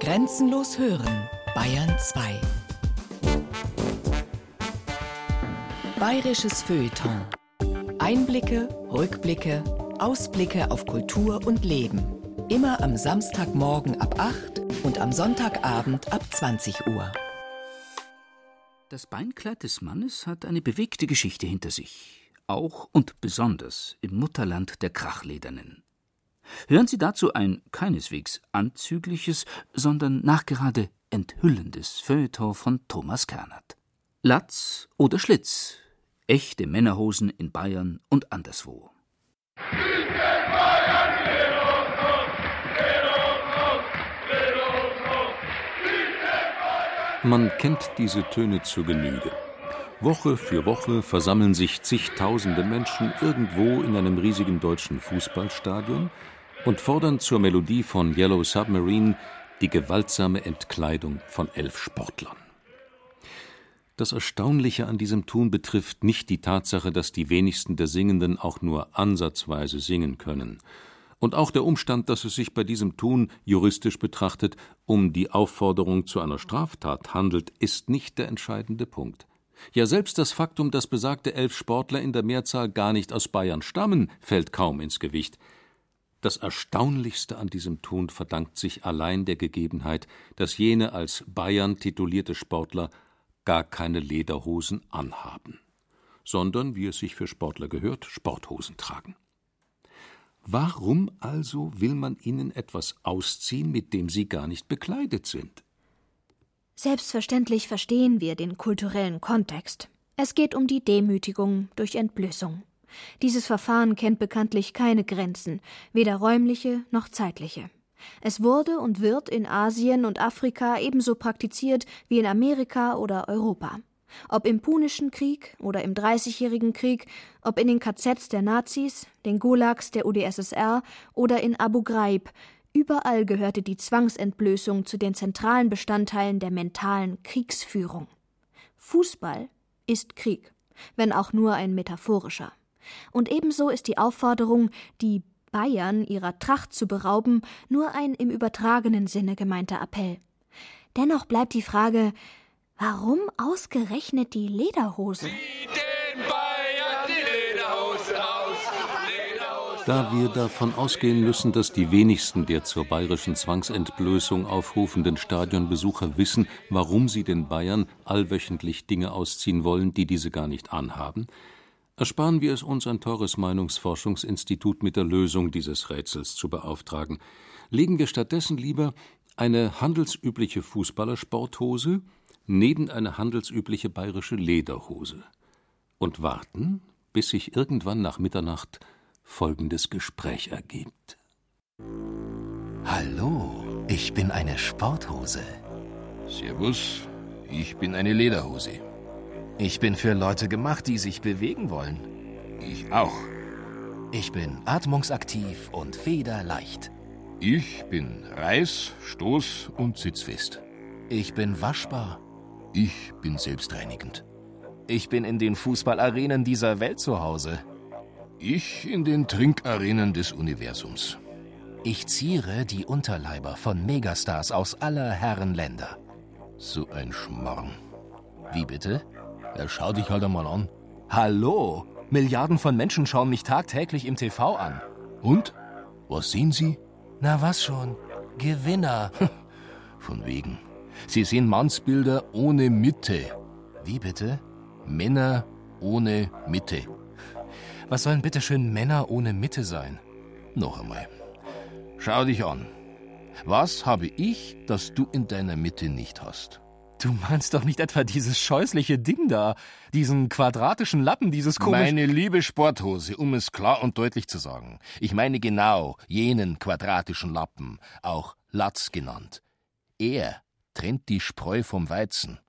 Grenzenlos hören, Bayern 2. Bayerisches Feuilleton. Einblicke, Rückblicke, Ausblicke auf Kultur und Leben. Immer am Samstagmorgen ab 8 und am Sonntagabend ab 20 Uhr. Das Beinkleid des Mannes hat eine bewegte Geschichte hinter sich. Auch und besonders im Mutterland der Krachledernen. Hören Sie dazu ein keineswegs anzügliches, sondern nachgerade enthüllendes Feuilleton von Thomas Kernert. Latz oder Schlitz. Echte Männerhosen in Bayern und anderswo. Man kennt diese Töne zur Genüge. Woche für Woche versammeln sich zigtausende Menschen irgendwo in einem riesigen deutschen Fußballstadion und fordern zur Melodie von Yellow Submarine die gewaltsame Entkleidung von elf Sportlern. Das Erstaunliche an diesem Tun betrifft nicht die Tatsache, dass die wenigsten der Singenden auch nur ansatzweise singen können, und auch der Umstand, dass es sich bei diesem Tun, juristisch betrachtet, um die Aufforderung zu einer Straftat handelt, ist nicht der entscheidende Punkt. Ja, selbst das Faktum, dass besagte elf Sportler in der Mehrzahl gar nicht aus Bayern stammen, fällt kaum ins Gewicht. Das Erstaunlichste an diesem Tun verdankt sich allein der Gegebenheit, dass jene als Bayern titulierte Sportler gar keine Lederhosen anhaben, sondern, wie es sich für Sportler gehört, Sporthosen tragen. Warum also will man ihnen etwas ausziehen, mit dem sie gar nicht bekleidet sind? Selbstverständlich verstehen wir den kulturellen Kontext. Es geht um die Demütigung durch Entblößung. Dieses Verfahren kennt bekanntlich keine Grenzen, weder räumliche noch zeitliche. Es wurde und wird in Asien und Afrika ebenso praktiziert wie in Amerika oder Europa. Ob im Punischen Krieg oder im Dreißigjährigen Krieg, ob in den KZs der Nazis, den Gulags der UdSSR oder in Abu Ghraib, überall gehörte die Zwangsentblößung zu den zentralen Bestandteilen der mentalen Kriegsführung. Fußball ist Krieg, wenn auch nur ein metaphorischer. Und ebenso ist die Aufforderung, die Bayern ihrer Tracht zu berauben, nur ein im übertragenen Sinne gemeinter Appell. Dennoch bleibt die Frage, warum ausgerechnet die Lederhose? Da wir davon ausgehen müssen, dass die wenigsten der zur bayerischen Zwangsentblößung aufrufenden Stadionbesucher wissen, warum sie den Bayern allwöchentlich Dinge ausziehen wollen, die diese gar nicht anhaben, ersparen wir es uns, ein teures Meinungsforschungsinstitut mit der Lösung dieses Rätsels zu beauftragen. Legen wir stattdessen lieber eine handelsübliche Fußballersporthose neben eine handelsübliche bayerische Lederhose und warten, bis sich irgendwann nach Mitternacht folgendes Gespräch ergibt. Hallo, ich bin eine Sporthose. Servus, ich bin eine Lederhose. Ich bin für Leute gemacht, die sich bewegen wollen. Ich auch. Ich bin atmungsaktiv und federleicht. Ich bin reiß-, stoß- und sitzfest. Ich bin waschbar. Ich bin selbstreinigend. Ich bin in den Fußballarenen dieser Welt zu Hause. Ich in den Trinkarenen des Universums. Ich ziere die Unterleiber von Megastars aus aller Herren Länder. So ein Schmarrn. Wie bitte? Ja, schau dich halt einmal an. Hallo? Milliarden von Menschen schauen mich tagtäglich im TV an. Und? Was sehen sie? Na was schon? Gewinner. Von wegen. Sie sehen Mannsbilder ohne Mitte. Wie bitte? Männer ohne Mitte. Was sollen bitteschön Männer ohne Mitte sein? Noch einmal. Schau dich an. Was habe ich, das du in deiner Mitte nicht hast? Du meinst doch nicht etwa dieses scheußliche Ding da, diesen quadratischen Lappen, dieses komische. Meine liebe Sporthose, um es klar und deutlich zu sagen. Ich meine genau jenen quadratischen Lappen, auch Latz genannt. Er trennt die Spreu vom Weizen.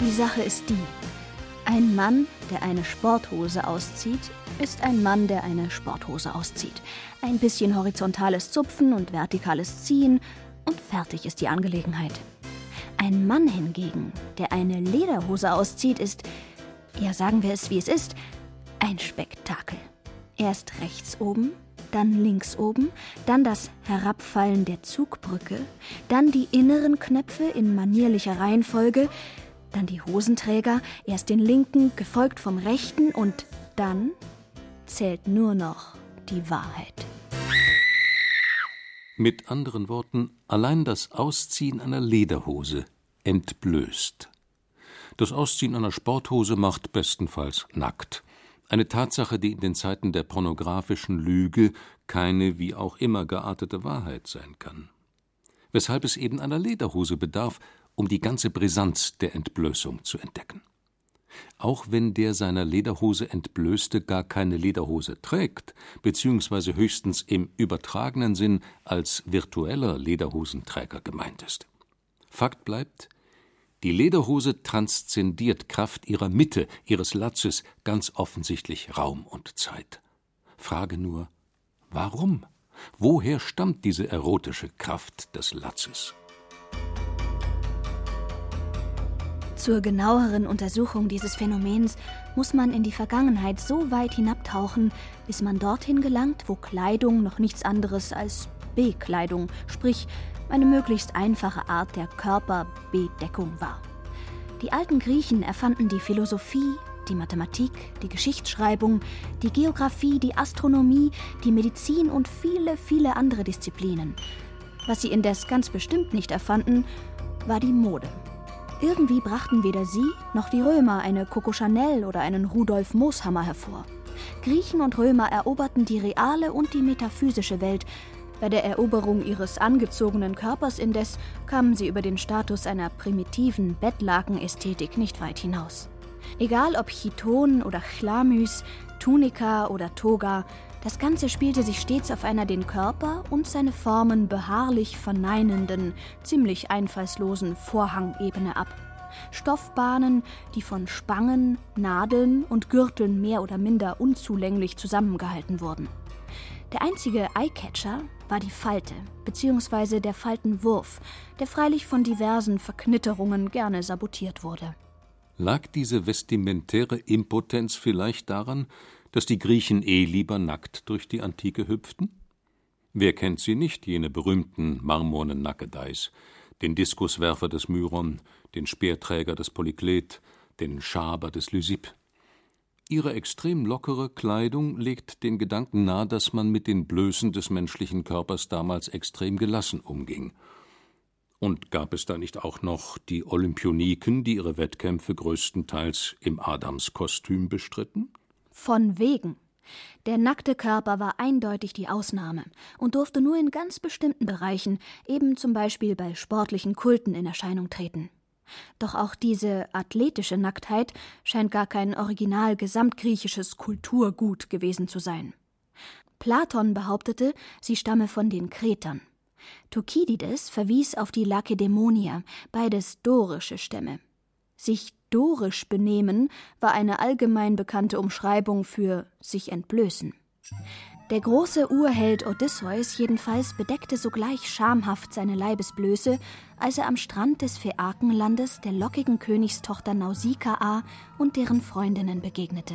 Die Sache ist die. Ein Mann, der eine Sporthose auszieht, ist ein Mann, der eine Sporthose auszieht. Ein bisschen horizontales Zupfen und vertikales Ziehen und fertig ist die Angelegenheit. Ein Mann hingegen, der eine Lederhose auszieht, ist, ja sagen wir es wie es ist, ein Spektakel. Erst rechts oben, dann links oben, dann das Herabfallen der Zugbrücke, dann die inneren Knöpfe in manierlicher Reihenfolge, dann die Hosenträger, erst den linken, gefolgt vom rechten und dann zählt nur noch die Wahrheit. Mit anderen Worten, allein das Ausziehen einer Lederhose entblößt. Das Ausziehen einer Sporthose macht bestenfalls nackt. Eine Tatsache, die in den Zeiten der pornografischen Lüge keine wie auch immer geartete Wahrheit sein kann. Weshalb es eben einer Lederhose bedarf, um die ganze Brisanz der Entblößung zu entdecken. Auch wenn der seiner Lederhose Entblößte gar keine Lederhose trägt, beziehungsweise höchstens im übertragenen Sinn als virtueller Lederhosenträger gemeint ist. Fakt bleibt, die Lederhose transzendiert Kraft ihrer Mitte, ihres Latzes, ganz offensichtlich Raum und Zeit. Frage nur, warum? Woher stammt diese erotische Kraft des Latzes? Zur genaueren Untersuchung dieses Phänomens muss man in die Vergangenheit so weit hinabtauchen, bis man dorthin gelangt, wo Kleidung noch nichts anderes als Bekleidung, sprich eine möglichst einfache Art der Körperbedeckung war. Die alten Griechen erfanden die Philosophie, die Mathematik, die Geschichtsschreibung, die Geographie, die Astronomie, die Medizin und viele, viele andere Disziplinen. Was sie indes ganz bestimmt nicht erfanden, war die Mode. Irgendwie brachten weder sie noch die Römer eine Coco Chanel oder einen Rudolf Mooshammer hervor. Griechen und Römer eroberten die reale und die metaphysische Welt. Bei der Eroberung ihres angezogenen Körpers indes kamen sie über den Status einer primitiven Bettlakenästhetik nicht weit hinaus. Egal ob Chiton oder Chlamys, Tunika oder Toga, das Ganze spielte sich stets auf einer den Körper und seine Formen beharrlich verneinenden, ziemlich einfallslosen Vorhangebene ab. Stoffbahnen, die von Spangen, Nadeln und Gürteln mehr oder minder unzulänglich zusammengehalten wurden. Der einzige Eyecatcher war die Falte bzw. der Faltenwurf, der freilich von diversen Verknitterungen gerne sabotiert wurde. Lag diese vestimentäre Impotenz vielleicht daran, dass die Griechen eh lieber nackt durch die Antike hüpften? Wer kennt sie nicht, jene berühmten marmornen Nackedeis, den Diskuswerfer des Myron, den Speerträger des Polyklet, den Schaber des Lysipp? Ihre extrem lockere Kleidung legt den Gedanken nahe, dass man mit den Blößen des menschlichen Körpers damals extrem gelassen umging. Und gab es da nicht auch noch die Olympioniken, die ihre Wettkämpfe größtenteils im Adamskostüm bestritten? Von wegen. Der nackte Körper war eindeutig die Ausnahme und durfte nur in ganz bestimmten Bereichen, eben zum Beispiel bei sportlichen Kulten, in Erscheinung treten. Doch auch diese athletische Nacktheit scheint gar kein original gesamtgriechisches Kulturgut gewesen zu sein. Platon behauptete, sie stamme von den Kretern. Thukydides verwies auf die Lakedämonier, beides dorische Stämme. Sich dorisch benehmen war eine allgemein bekannte Umschreibung für sich entblößen. Der große Urheld Odysseus jedenfalls bedeckte sogleich schamhaft seine Leibesblöße, als er am Strand des Phäakenlandes der lockigen Königstochter Nausikaa und deren Freundinnen begegnete.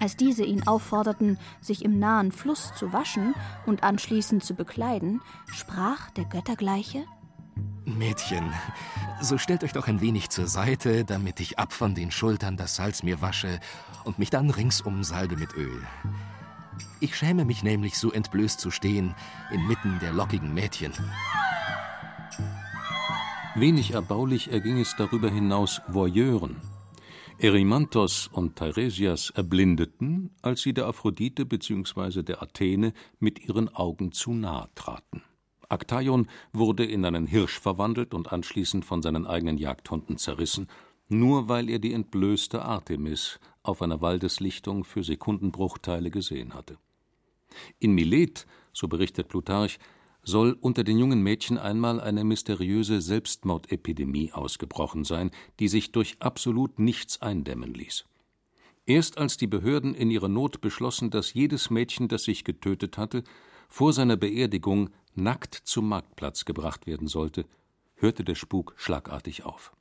Als diese ihn aufforderten, sich im nahen Fluss zu waschen und anschließend zu bekleiden, sprach der Göttergleiche Mädchen, so stellt euch doch ein wenig zur Seite, damit ich ab von den Schultern das Salz mir wasche und mich dann ringsum salbe mit Öl. Ich schäme mich nämlich, so entblößt zu stehen, inmitten der lockigen Mädchen. Wenig erbaulich erging es darüber hinaus Voyeuren. Erymanthos und Teiresias erblindeten, als sie der Aphrodite bzw. der Athene mit ihren Augen zu nahe traten. Aktaion wurde in einen Hirsch verwandelt und anschließend von seinen eigenen Jagdhunden zerrissen, nur weil er die entblößte Artemis auf einer Waldeslichtung für Sekundenbruchteile gesehen hatte. In Milet, so berichtet Plutarch, soll unter den jungen Mädchen einmal eine mysteriöse Selbstmordepidemie ausgebrochen sein, die sich durch absolut nichts eindämmen ließ. Erst als die Behörden in ihrer Not beschlossen, dass jedes Mädchen, das sich getötet hatte, vor seiner Beerdigung nackt zum Marktplatz gebracht werden sollte, hörte der Spuk schlagartig auf.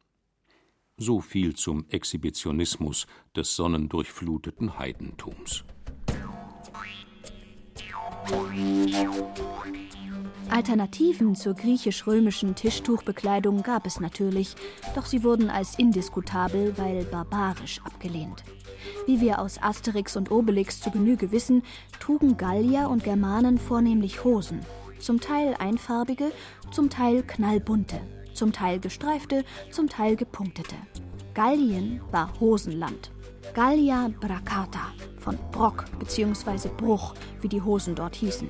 So viel zum Exhibitionismus des sonnendurchfluteten Heidentums. Alternativen zur griechisch-römischen Tischtuchbekleidung gab es natürlich, doch sie wurden als indiskutabel, weil barbarisch abgelehnt. Wie wir aus Asterix und Obelix zu Genüge wissen, trugen Gallier und Germanen vornehmlich Hosen, zum Teil einfarbige, zum Teil knallbunte, zum Teil gestreifte, zum Teil gepunktete. Gallien war Hosenland. Gallia Bracata, von Brock bzw. Bruch, wie die Hosen dort hießen.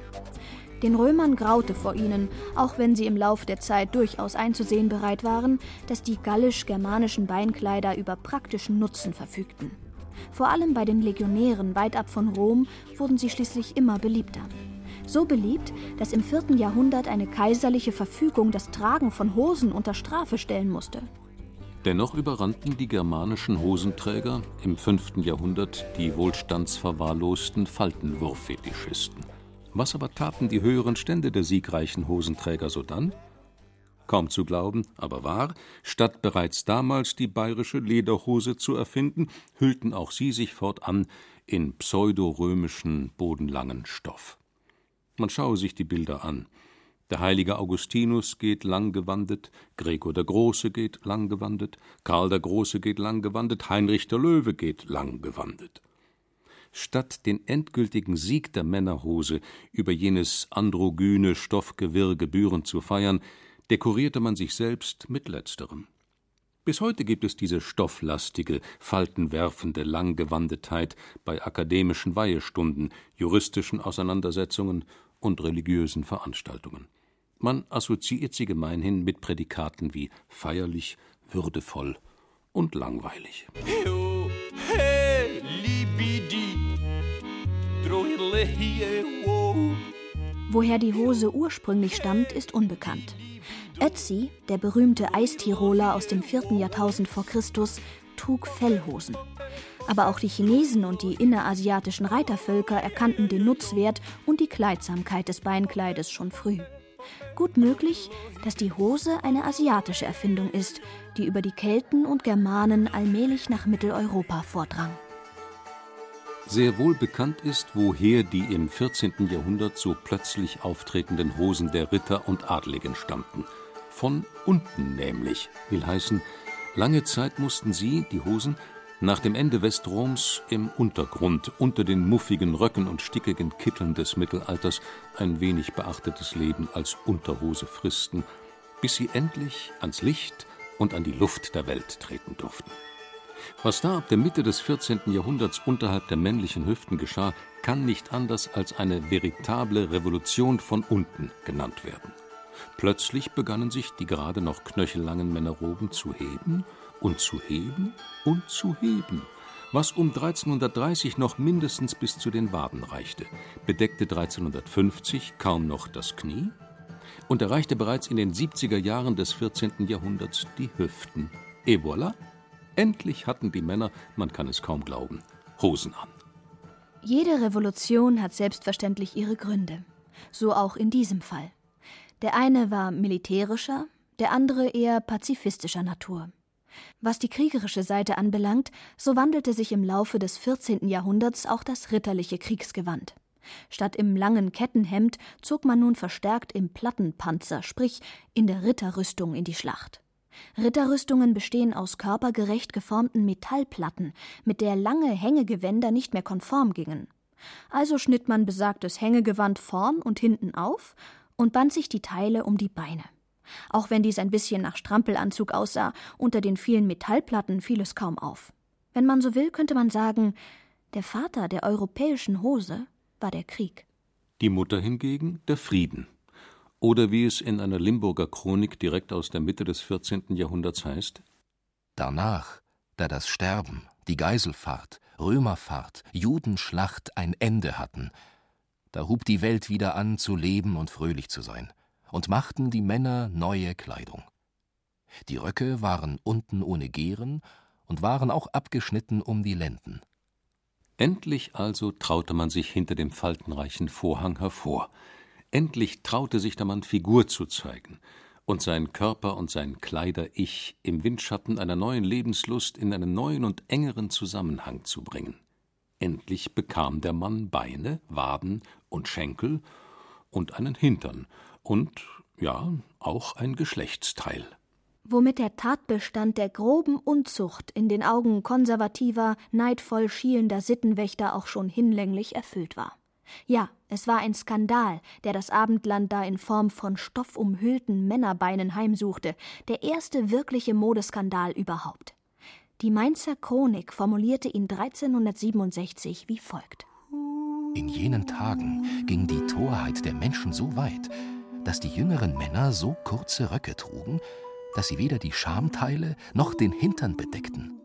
Den Römern graute vor ihnen, auch wenn sie im Lauf der Zeit durchaus einzusehen bereit waren, dass die gallisch-germanischen Beinkleider über praktischen Nutzen verfügten. Vor allem bei den Legionären weit ab von Rom wurden sie schließlich immer beliebter. So beliebt, dass im 4. Jahrhundert eine kaiserliche Verfügung das Tragen von Hosen unter Strafe stellen musste. Dennoch überrannten die germanischen Hosenträger im 5. Jahrhundert die wohlstandsverwahrlosten Faltenwurffetischisten. Was aber taten die höheren Stände der siegreichen Hosenträger sodann? Kaum zu glauben, aber wahr, statt bereits damals die bayerische Lederhose zu erfinden, hüllten auch sie sich fortan in pseudorömischen, bodenlangen Stoff. Man schaue sich die Bilder an. Der heilige Augustinus geht langgewandet, Gregor der Große geht langgewandet, Karl der Große geht langgewandet, Heinrich der Löwe geht langgewandet. Statt den endgültigen Sieg der Männerhose über jenes androgyne Stoffgewirr gebührend zu feiern, dekorierte man sich selbst mit letzterem. Bis heute gibt es diese stofflastige, faltenwerfende Langgewandetheit bei akademischen Weihestunden, juristischen Auseinandersetzungen und religiösen Veranstaltungen. Man assoziiert sie gemeinhin mit Prädikaten wie feierlich, würdevoll und langweilig. Woher die Hose ursprünglich stammt, ist unbekannt. Ötzi, der berühmte Eistiroler aus dem 4. Jahrtausend vor Christus, trug Fellhosen. Aber auch die Chinesen und die innerasiatischen Reitervölker erkannten den Nutzwert und die Kleidsamkeit des Beinkleides schon früh. Gut möglich, dass die Hose eine asiatische Erfindung ist, die über die Kelten und Germanen allmählich nach Mitteleuropa vordrang. Sehr wohl bekannt ist, woher die im 14. Jahrhundert so plötzlich auftretenden Hosen der Ritter und Adligen stammten – von unten nämlich, will heißen, lange Zeit mussten sie, die Hosen, nach dem Ende Westroms im Untergrund, unter den muffigen Röcken und stickigen Kitteln des Mittelalters, ein wenig beachtetes Leben als Unterhose fristen, bis sie endlich ans Licht und an die Luft der Welt treten durften. Was da ab der Mitte des 14. Jahrhunderts unterhalb der männlichen Hüften geschah, kann nicht anders als eine veritable Revolution von unten genannt werden. Plötzlich begannen sich die gerade noch knöchellangen Männerroben zu heben und zu heben und zu heben, was um 1330 noch mindestens bis zu den Waden reichte, bedeckte 1350 kaum noch das Knie und erreichte bereits in den 70er Jahren des 14. Jahrhunderts die Hüften. Et voilà, endlich hatten die Männer, man kann es kaum glauben, Hosen an. Jede Revolution hat selbstverständlich ihre Gründe. So auch in diesem Fall. Der eine war militärischer, der andere eher pazifistischer Natur. Was die kriegerische Seite anbelangt, so wandelte sich im Laufe des 14. Jahrhunderts auch das ritterliche Kriegsgewand. Statt im langen Kettenhemd zog man nun verstärkt im Plattenpanzer, sprich in der Ritterrüstung in die Schlacht. Ritterrüstungen bestehen aus körpergerecht geformten Metallplatten, mit der lange Hängegewänder nicht mehr konform gingen. Also schnitt man besagtes Hängegewand vorn und hinten auf und band sich die Teile um die Beine. Auch wenn dies ein bisschen nach Strampelanzug aussah, unter den vielen Metallplatten fiel es kaum auf. Wenn man so will, könnte man sagen, der Vater der europäischen Hose war der Krieg. Die Mutter hingegen der Frieden. Oder wie es in einer Limburger Chronik direkt aus der Mitte des 14. Jahrhunderts heißt: Danach, da das Sterben, die Geiselfahrt, Römerfahrt, Judenschlacht ein Ende hatten, da hub die Welt wieder an, zu leben und fröhlich zu sein, und machten die Männer neue Kleidung. Die Röcke waren unten ohne Gehren und waren auch abgeschnitten um die Lenden. Endlich also traute man sich hinter dem faltenreichen Vorhang hervor. Endlich traute sich der Mann Figur zu zeigen und sein Körper und sein Kleider-Ich im Windschatten einer neuen Lebenslust in einen neuen und engeren Zusammenhang zu bringen. Endlich bekam der Mann Beine, Waden und Schenkel und einen Hintern und, ja, auch ein Geschlechtsteil. Womit der Tatbestand der groben Unzucht in den Augen konservativer, neidvoll schielender Sittenwächter auch schon hinlänglich erfüllt war. Ja, es war ein Skandal, der das Abendland da in Form von stoffumhüllten Männerbeinen heimsuchte, der erste wirkliche Modeskandal überhaupt. Die Mainzer Chronik formulierte ihn 1367 wie folgt. In jenen Tagen ging die Torheit der Menschen so weit, dass die jüngeren Männer so kurze Röcke trugen, dass sie weder die Schamteile noch den Hintern bedeckten.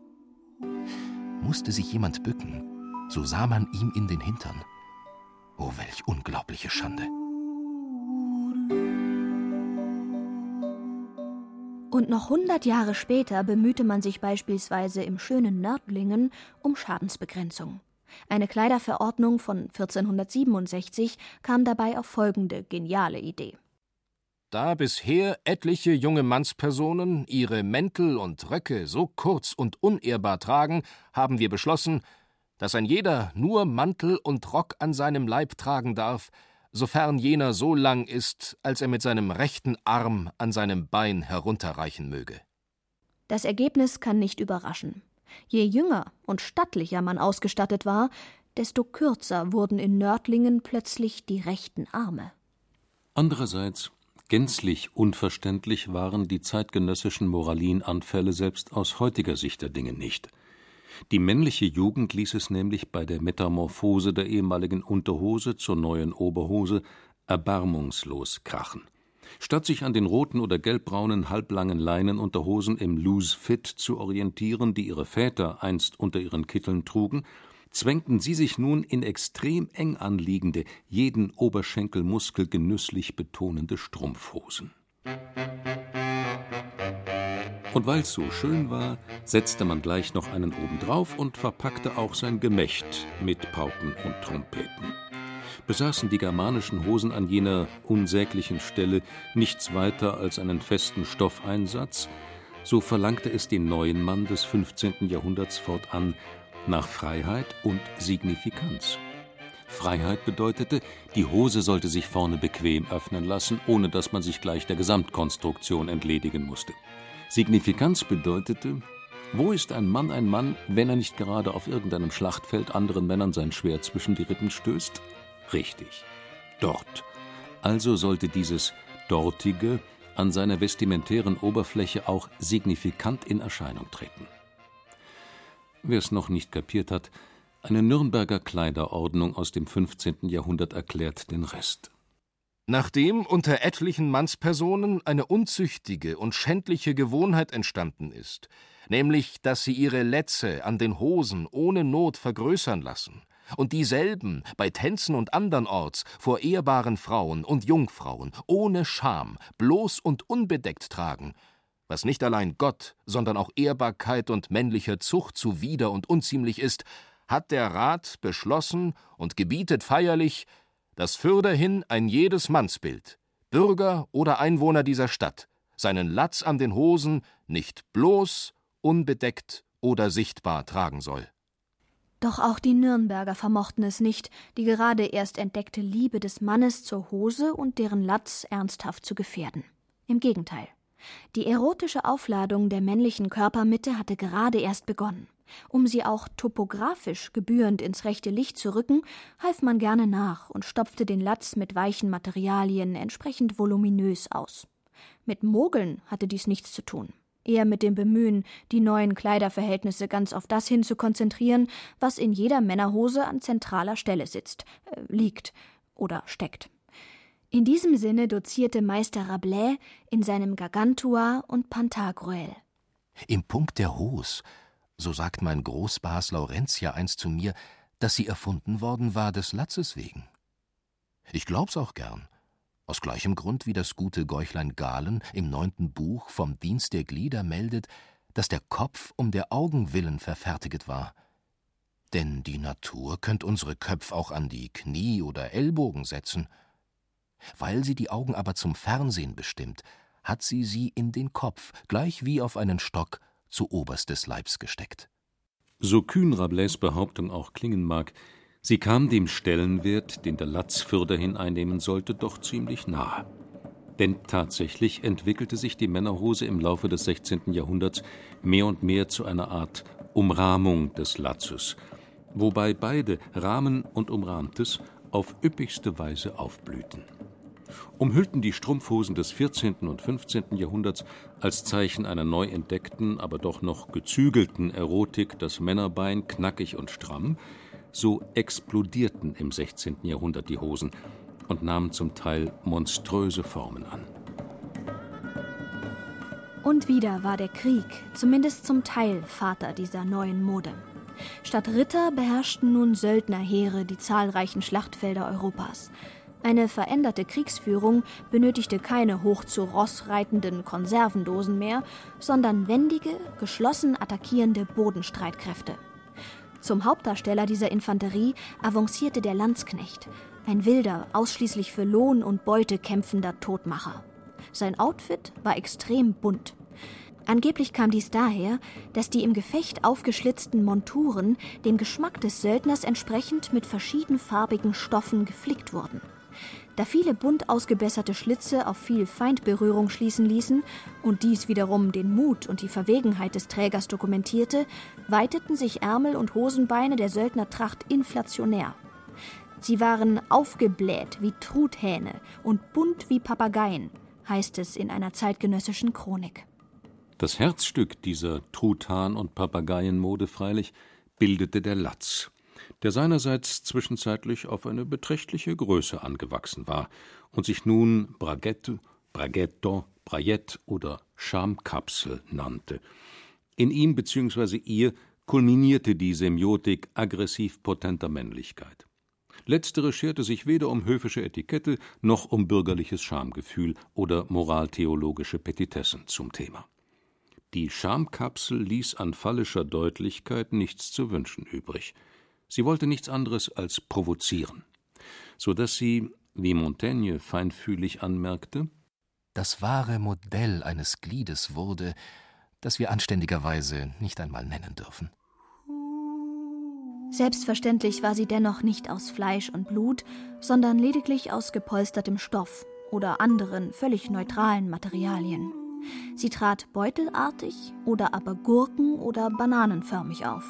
Musste sich jemand bücken, so sah man ihm in den Hintern. Oh, welch unglaubliche Schande. Und noch hundert Jahre später bemühte man sich beispielsweise im schönen Nördlingen um Schadensbegrenzung. Eine Kleiderverordnung von 1467 kam dabei auf folgende geniale Idee. Da bisher etliche junge Mannspersonen ihre Mäntel und Röcke so kurz und unehrbar tragen, haben wir beschlossen, dass ein jeder nur Mantel und Rock an seinem Leib tragen darf, sofern jener so lang ist, als er mit seinem rechten Arm an seinem Bein herunterreichen möge. Das Ergebnis kann nicht überraschen. Je jünger und stattlicher man ausgestattet war, desto kürzer wurden in Nördlingen plötzlich die rechten Arme. Andererseits gänzlich unverständlich waren die zeitgenössischen Moralinanfälle selbst aus heutiger Sicht der Dinge nicht. Die männliche Jugend ließ es nämlich bei der Metamorphose der ehemaligen Unterhose zur neuen Oberhose erbarmungslos krachen. Statt sich an den roten oder gelbbraunen halblangen Leinenunterhosen im Loose Fit zu orientieren, die ihre Väter einst unter ihren Kitteln trugen, zwängten sie sich nun in extrem eng anliegende, jeden Oberschenkelmuskel genüsslich betonende Strumpfhosen. Und weil's so schön war, setzte man gleich noch einen obendrauf und verpackte auch sein Gemächt mit Pauken und Trompeten. Besaßen die germanischen Hosen an jener unsäglichen Stelle nichts weiter als einen festen Stoffeinsatz, so verlangte es den neuen Mann des 15. Jahrhunderts fortan nach Freiheit und Signifikanz. Freiheit bedeutete, die Hose sollte sich vorne bequem öffnen lassen, ohne dass man sich gleich der Gesamtkonstruktion entledigen musste. Signifikanz bedeutete, wo ist ein Mann ein Mann, wenn er nicht gerade auf irgendeinem Schlachtfeld anderen Männern sein Schwert zwischen die Rippen stößt? Richtig, dort. Also sollte dieses Dortige an seiner vestimentären Oberfläche auch signifikant in Erscheinung treten. Wer es noch nicht kapiert hat, eine Nürnberger Kleiderordnung aus dem 15. Jahrhundert erklärt den Rest. Nachdem unter etlichen Mannspersonen eine unzüchtige und schändliche Gewohnheit entstanden ist, nämlich dass sie ihre Letze an den Hosen ohne Not vergrößern lassen und dieselben bei Tänzen und andernorts vor ehrbaren Frauen und Jungfrauen ohne Scham, bloß und unbedeckt tragen, was nicht allein Gott, sondern auch Ehrbarkeit und männlicher Zucht zuwider und unziemlich ist, hat der Rat beschlossen und gebietet feierlich, dass fürderhin ein jedes Mannsbild, Bürger oder Einwohner dieser Stadt, seinen Latz an den Hosen nicht bloß, unbedeckt oder sichtbar tragen soll. Doch auch die Nürnberger vermochten es nicht, die gerade erst entdeckte Liebe des Mannes zur Hose und deren Latz ernsthaft zu gefährden. Im Gegenteil. Die erotische Aufladung der männlichen Körpermitte hatte gerade erst begonnen. Um sie auch topografisch gebührend ins rechte Licht zu rücken, half man gerne nach und stopfte den Latz mit weichen Materialien entsprechend voluminös aus. Mit Mogeln hatte dies nichts zu tun, eher mit dem Bemühen, die neuen Kleiderverhältnisse ganz auf das hin zu konzentrieren, was in jeder Männerhose an zentraler Stelle sitzt, äh, liegt oder steckt. In diesem Sinne dozierte Meister Rabelais in seinem Gargantua und Pantagruel. Im Punkt der Hose so sagt mein Großbas Laurentia einst zu mir, dass sie erfunden worden war des Latzes wegen. Ich glaub's auch gern. Aus gleichem Grund wie das gute Gäuchlein Galen im neunten Buch vom Dienst der Glieder meldet, dass der Kopf um der Augen willen verfertiget war. Denn die Natur könnt unsere Köpf auch an die Knie oder Ellbogen setzen. Weil sie die Augen aber zum Fernsehen bestimmt, hat sie sie in den Kopf, gleich wie auf einen Stock, zu oberst des Leibs gesteckt. So kühn Rabelais Behauptung auch klingen mag, Sie kam dem Stellenwert, den der Latz fürderhin einnehmen sollte, doch ziemlich nahe. Denn tatsächlich entwickelte sich die Männerhose im Laufe des 16. Jahrhunderts mehr und mehr zu einer Art Umrahmung des Latzes, wobei beide Rahmen und Umrahmtes auf üppigste Weise aufblühten. Umhüllten die Strumpfhosen des 14. und 15. Jahrhunderts als Zeichen einer neu entdeckten, aber doch noch gezügelten Erotik das Männerbein knackig und stramm, so explodierten im 16. Jahrhundert die Hosen und nahmen zum Teil monströse Formen an. Und wieder war der Krieg, zumindest zum Teil, Vater dieser neuen Mode. Statt Ritter beherrschten nun Söldnerheere die zahlreichen Schlachtfelder Europas. Eine veränderte Kriegsführung benötigte keine hoch zu Ross reitenden Konservendosen mehr, sondern wendige, geschlossen attackierende Bodenstreitkräfte. Zum Hauptdarsteller dieser Infanterie avancierte der Landsknecht, ein wilder, ausschließlich für Lohn und Beute kämpfender Todmacher. Sein Outfit war extrem bunt. Angeblich kam dies daher, dass die im Gefecht aufgeschlitzten Monturen dem Geschmack des Söldners entsprechend mit verschiedenfarbigen Stoffen geflickt wurden. Da viele bunt ausgebesserte Schlitze auf viel Feindberührung schließen ließen und dies wiederum den Mut und die Verwegenheit des Trägers dokumentierte, weiteten sich Ärmel und Hosenbeine der Söldnertracht inflationär. Sie waren aufgebläht wie Truthähne und bunt wie Papageien, heißt es in einer zeitgenössischen Chronik. Das Herzstück dieser Truthahn- und Papageienmode freilich bildete der Latz, der seinerseits zwischenzeitlich auf eine beträchtliche Größe angewachsen war und sich nun Braguette, Braghetto, Brayette oder Schamkapsel nannte. In ihm bzw. ihr kulminierte die Semiotik aggressiv potenter Männlichkeit. Letztere scherte sich weder um höfische Etikette noch um bürgerliches Schamgefühl oder moraltheologische Petitessen zum Thema. Die Schamkapsel ließ an phallischer Deutlichkeit nichts zu wünschen übrig. Sie wollte nichts anderes als provozieren, so dass sie, wie Montaigne feinfühlig anmerkte, das wahre Modell eines Gliedes wurde, das wir anständigerweise nicht einmal nennen dürfen. Selbstverständlich war sie dennoch nicht aus Fleisch und Blut, sondern lediglich aus gepolstertem Stoff oder anderen völlig neutralen Materialien. Sie trat beutelartig oder aber gurken- oder bananenförmig auf.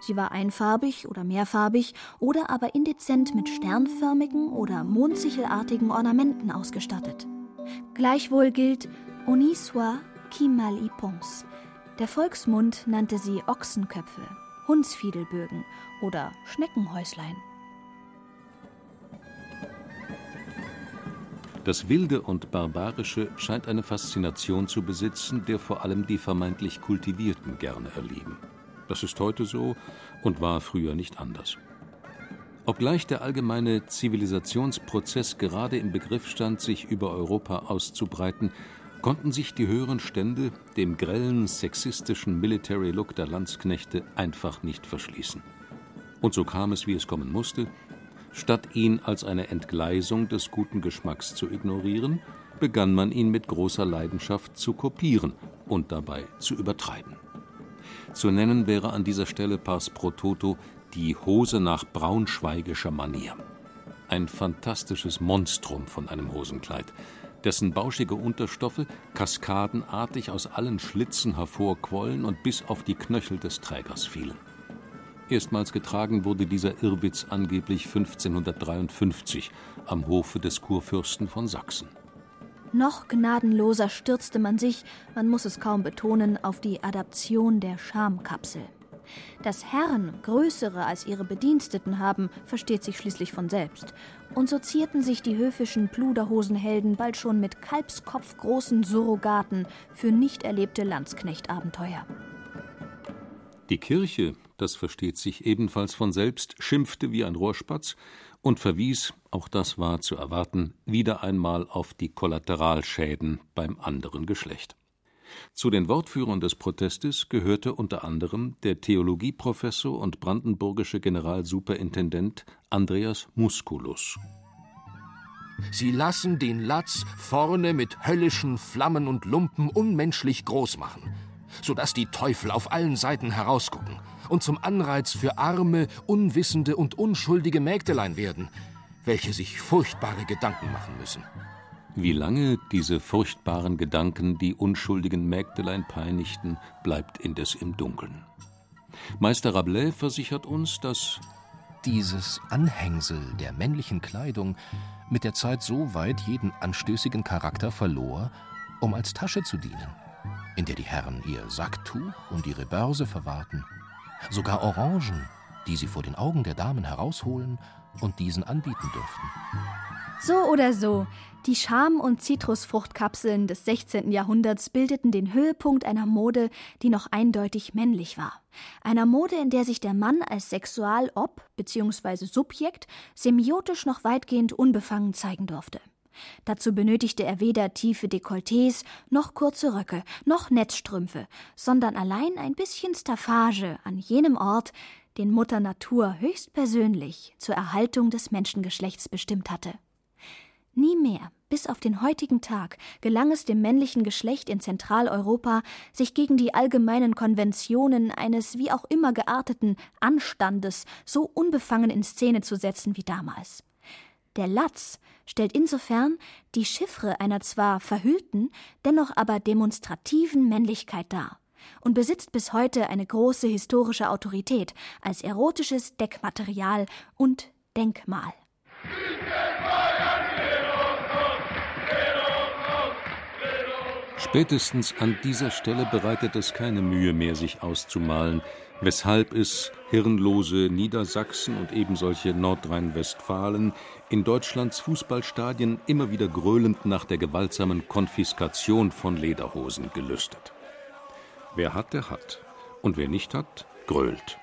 Sie war einfarbig oder mehrfarbig oder aber indezent mit sternförmigen oder mondsichelartigen Ornamenten ausgestattet. Gleichwohl gilt Oniswa Kimali Pons. Der Volksmund nannte sie Ochsenköpfe Hundsfiedelbögen oder Schneckenhäuslein. Das Wilde und Barbarische scheint eine Faszination zu besitzen, der vor allem die vermeintlich Kultivierten gerne erlieben. Das ist heute so und war früher nicht anders. Obgleich der allgemeine Zivilisationsprozess gerade im Begriff stand, sich über Europa auszubreiten, konnten sich die höheren Stände dem grellen sexistischen Military Look der Landsknechte einfach nicht verschließen. Und so kam es, wie es kommen musste. Statt ihn als eine Entgleisung des guten Geschmacks zu ignorieren, begann man ihn mit großer Leidenschaft zu kopieren und dabei zu übertreiben. Zu nennen wäre an dieser Stelle pars pro toto die Hose nach braunschweigischer Manier. Ein fantastisches Monstrum von einem Hosenkleid, dessen bauschige Unterstoffe kaskadenartig aus allen Schlitzen hervorquollen und bis auf die Knöchel des Trägers fielen. Erstmals getragen wurde dieser Irrwitz angeblich 1553 am Hofe des Kurfürsten von Sachsen. Noch gnadenloser stürzte man sich, man muss es kaum betonen, auf die Adaption der Schamkapsel. Dass Herren größere als ihre Bediensteten haben, versteht sich schließlich von selbst. Und so zierten sich die höfischen Pluderhosenhelden bald schon mit kalbskopfgroßen Surrogaten für nicht erlebte Landsknechtabenteuer. Die Kirche, das versteht sich ebenfalls von selbst, schimpfte wie ein Rohrspatz und verwies, auch das war zu erwarten, wieder einmal auf die Kollateralschäden beim anderen Geschlecht. Zu den Wortführern des Protestes gehörte unter anderem der Theologieprofessor und brandenburgische Generalsuperintendent Andreas Musculus. Sie lassen den Latz vorne mit höllischen Flammen und Lumpen unmenschlich groß machen, so dass die Teufel auf allen Seiten herausgucken und zum Anreiz für arme, unwissende und unschuldige Mägdelein werden, welche sich furchtbare Gedanken machen müssen. Wie lange diese furchtbaren Gedanken die unschuldigen Mägdelein peinigten, bleibt indes im Dunkeln. Meister Rabelais versichert uns, dass dieses Anhängsel der männlichen Kleidung mit der Zeit so weit jeden anstößigen Charakter verlor, um als Tasche zu dienen, in der die Herren ihr Sacktuch und ihre Börse verwahrten, sogar Orangen, die sie vor den Augen der Damen herausholen und diesen anbieten durften. So oder so, die Scham- und Zitrusfruchtkapseln des 16. Jahrhunderts bildeten den Höhepunkt einer Mode, die noch eindeutig männlich war. Einer Mode, in der sich der Mann als Sexualob bzw. Subjekt semiotisch noch weitgehend unbefangen zeigen durfte. Dazu benötigte er weder tiefe Dekolletés, noch kurze Röcke, noch Netzstrümpfe, sondern allein ein bisschen Staffage an jenem Ort, den Mutter Natur höchstpersönlich zur Erhaltung des Menschengeschlechts bestimmt hatte. Nie mehr, bis auf den heutigen Tag, gelang es dem männlichen Geschlecht in Zentraleuropa, sich gegen die allgemeinen Konventionen eines wie auch immer gearteten Anstandes so unbefangen in Szene zu setzen wie damals. Der Latz stellt insofern die Chiffre einer zwar verhüllten, dennoch aber demonstrativen Männlichkeit dar und besitzt bis heute eine große historische Autorität als erotisches Deckmaterial und Denkmal. Spätestens an dieser Stelle bereitet es keine Mühe mehr, sich auszumalen, weshalb es hirnlose Niedersachsen und ebensolche Nordrhein-Westfalen in Deutschlands Fußballstadien immer wieder gröhlend nach der gewaltsamen Konfiskation von Lederhosen gelüstet. Wer hat, der hat. Und wer nicht hat, grölt.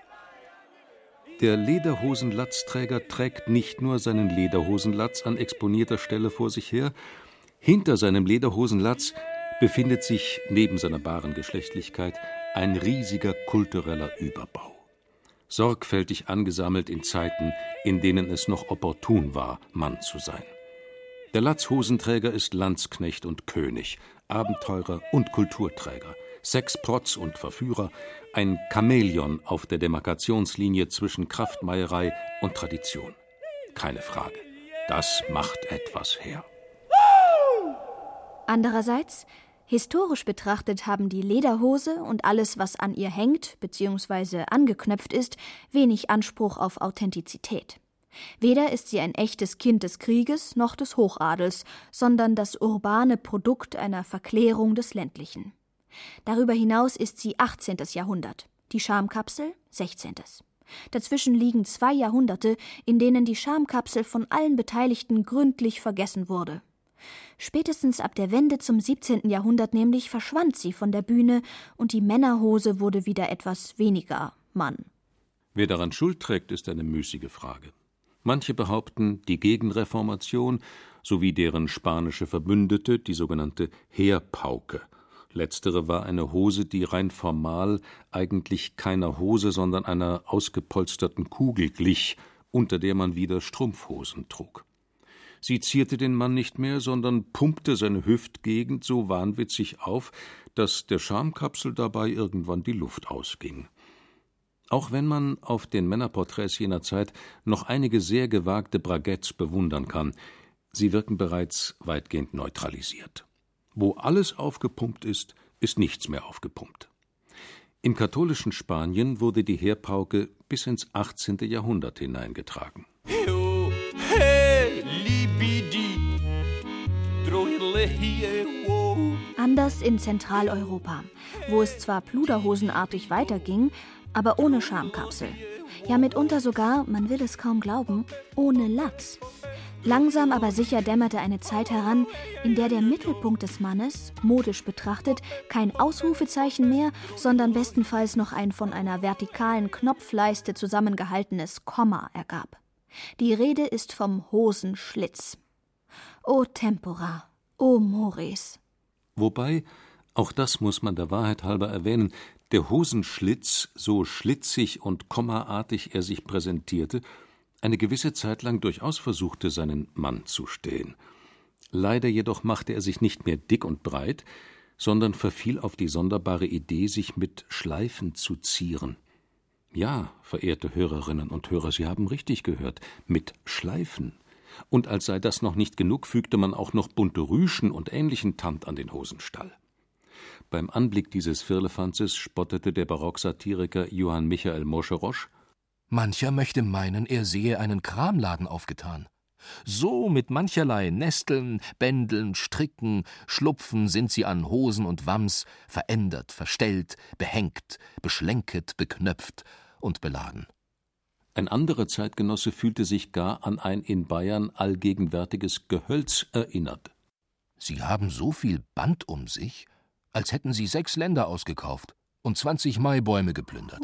Der Lederhosenlatzträger trägt nicht nur seinen Lederhosenlatz an exponierter Stelle vor sich her, hinter seinem Lederhosenlatz befindet sich neben seiner wahren Geschlechtlichkeit ein riesiger kultureller Überbau. Sorgfältig angesammelt in Zeiten, in denen es noch opportun war, Mann zu sein. Der Latzhosenträger ist Landsknecht und König, Abenteurer und Kulturträger, Sexprotz und Verführer, ein Chamäleon auf der Demarkationslinie zwischen Kraftmeierei und Tradition. Keine Frage. Das macht etwas her. Andererseits Historisch betrachtet haben die Lederhose und alles, was an ihr hängt bzw. angeknöpft ist, wenig Anspruch auf Authentizität. Weder ist sie ein echtes Kind des Krieges noch des Hochadels, sondern das urbane Produkt einer Verklärung des ländlichen. Darüber hinaus ist sie 18. Jahrhundert, die Schamkapsel 16. Dazwischen liegen zwei Jahrhunderte, in denen die Schamkapsel von allen Beteiligten gründlich vergessen wurde. Spätestens ab der Wende zum 17. Jahrhundert nämlich verschwand sie von der Bühne und die Männerhose wurde wieder etwas weniger Mann. Wer daran Schuld trägt, ist eine müßige Frage. Manche behaupten, die Gegenreformation sowie deren spanische Verbündete, die sogenannte Heerpauke. Letztere war eine Hose, die rein formal eigentlich keiner Hose, sondern einer ausgepolsterten Kugel glich, unter der man wieder Strumpfhosen trug. Sie zierte den Mann nicht mehr, sondern pumpte seine Hüftgegend so wahnwitzig auf, dass der Schamkapsel dabei irgendwann die Luft ausging. Auch wenn man auf den Männerporträts jener Zeit noch einige sehr gewagte Braguettes bewundern kann, sie wirken bereits weitgehend neutralisiert. Wo alles aufgepumpt ist, ist nichts mehr aufgepumpt. Im katholischen Spanien wurde die Heerpauke bis ins 18. Jahrhundert hineingetragen. Anders in Zentraleuropa, wo es zwar pluderhosenartig weiterging, aber ohne Schamkapsel. Ja, mitunter sogar, man will es kaum glauben, ohne Latz. Langsam aber sicher dämmerte eine Zeit heran, in der der Mittelpunkt des Mannes, modisch betrachtet, kein Ausrufezeichen mehr, sondern bestenfalls noch ein von einer vertikalen Knopfleiste zusammengehaltenes Komma ergab. Die Rede ist vom Hosenschlitz. O Tempora, o Mores. Wobei, auch das muss man der Wahrheit halber erwähnen, der Hosenschlitz, so schlitzig und kommaartig er sich präsentierte, eine gewisse Zeit lang durchaus versuchte, seinen Mann zu stehen. Leider jedoch machte er sich nicht mehr dick und breit, sondern verfiel auf die sonderbare Idee, sich mit Schleifen zu zieren. Ja, verehrte Hörerinnen und Hörer, Sie haben richtig gehört, mit Schleifen. Und als sei das noch nicht genug, fügte man auch noch bunte Rüschen und ähnlichen Tand an den Hosenstall. Beim Anblick dieses Firlefanzes spottete der Barocksatiriker Johann Michael Moscherosch Mancher möchte meinen, er sehe einen Kramladen aufgetan. So mit mancherlei Nesteln, Bändeln, Stricken, Schlupfen sind sie an Hosen und Wams verändert, verstellt, behängt, beschlenket, beknöpft und beladen. Ein anderer Zeitgenosse fühlte sich gar an ein in Bayern allgegenwärtiges Gehölz erinnert. Sie haben so viel Band um sich, als hätten sie sechs Länder ausgekauft und zwanzig Maibäume geplündert.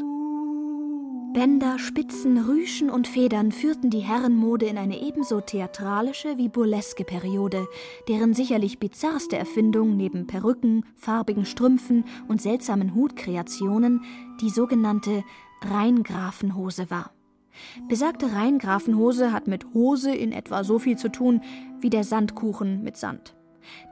Bänder, Spitzen, Rüschen und Federn führten die Herrenmode in eine ebenso theatralische wie burleske Periode, deren sicherlich bizarrste Erfindung neben Perücken, farbigen Strümpfen und seltsamen Hutkreationen die sogenannte Rheingrafenhose war. Besagte Rheingrafenhose hat mit Hose in etwa so viel zu tun wie der Sandkuchen mit Sand.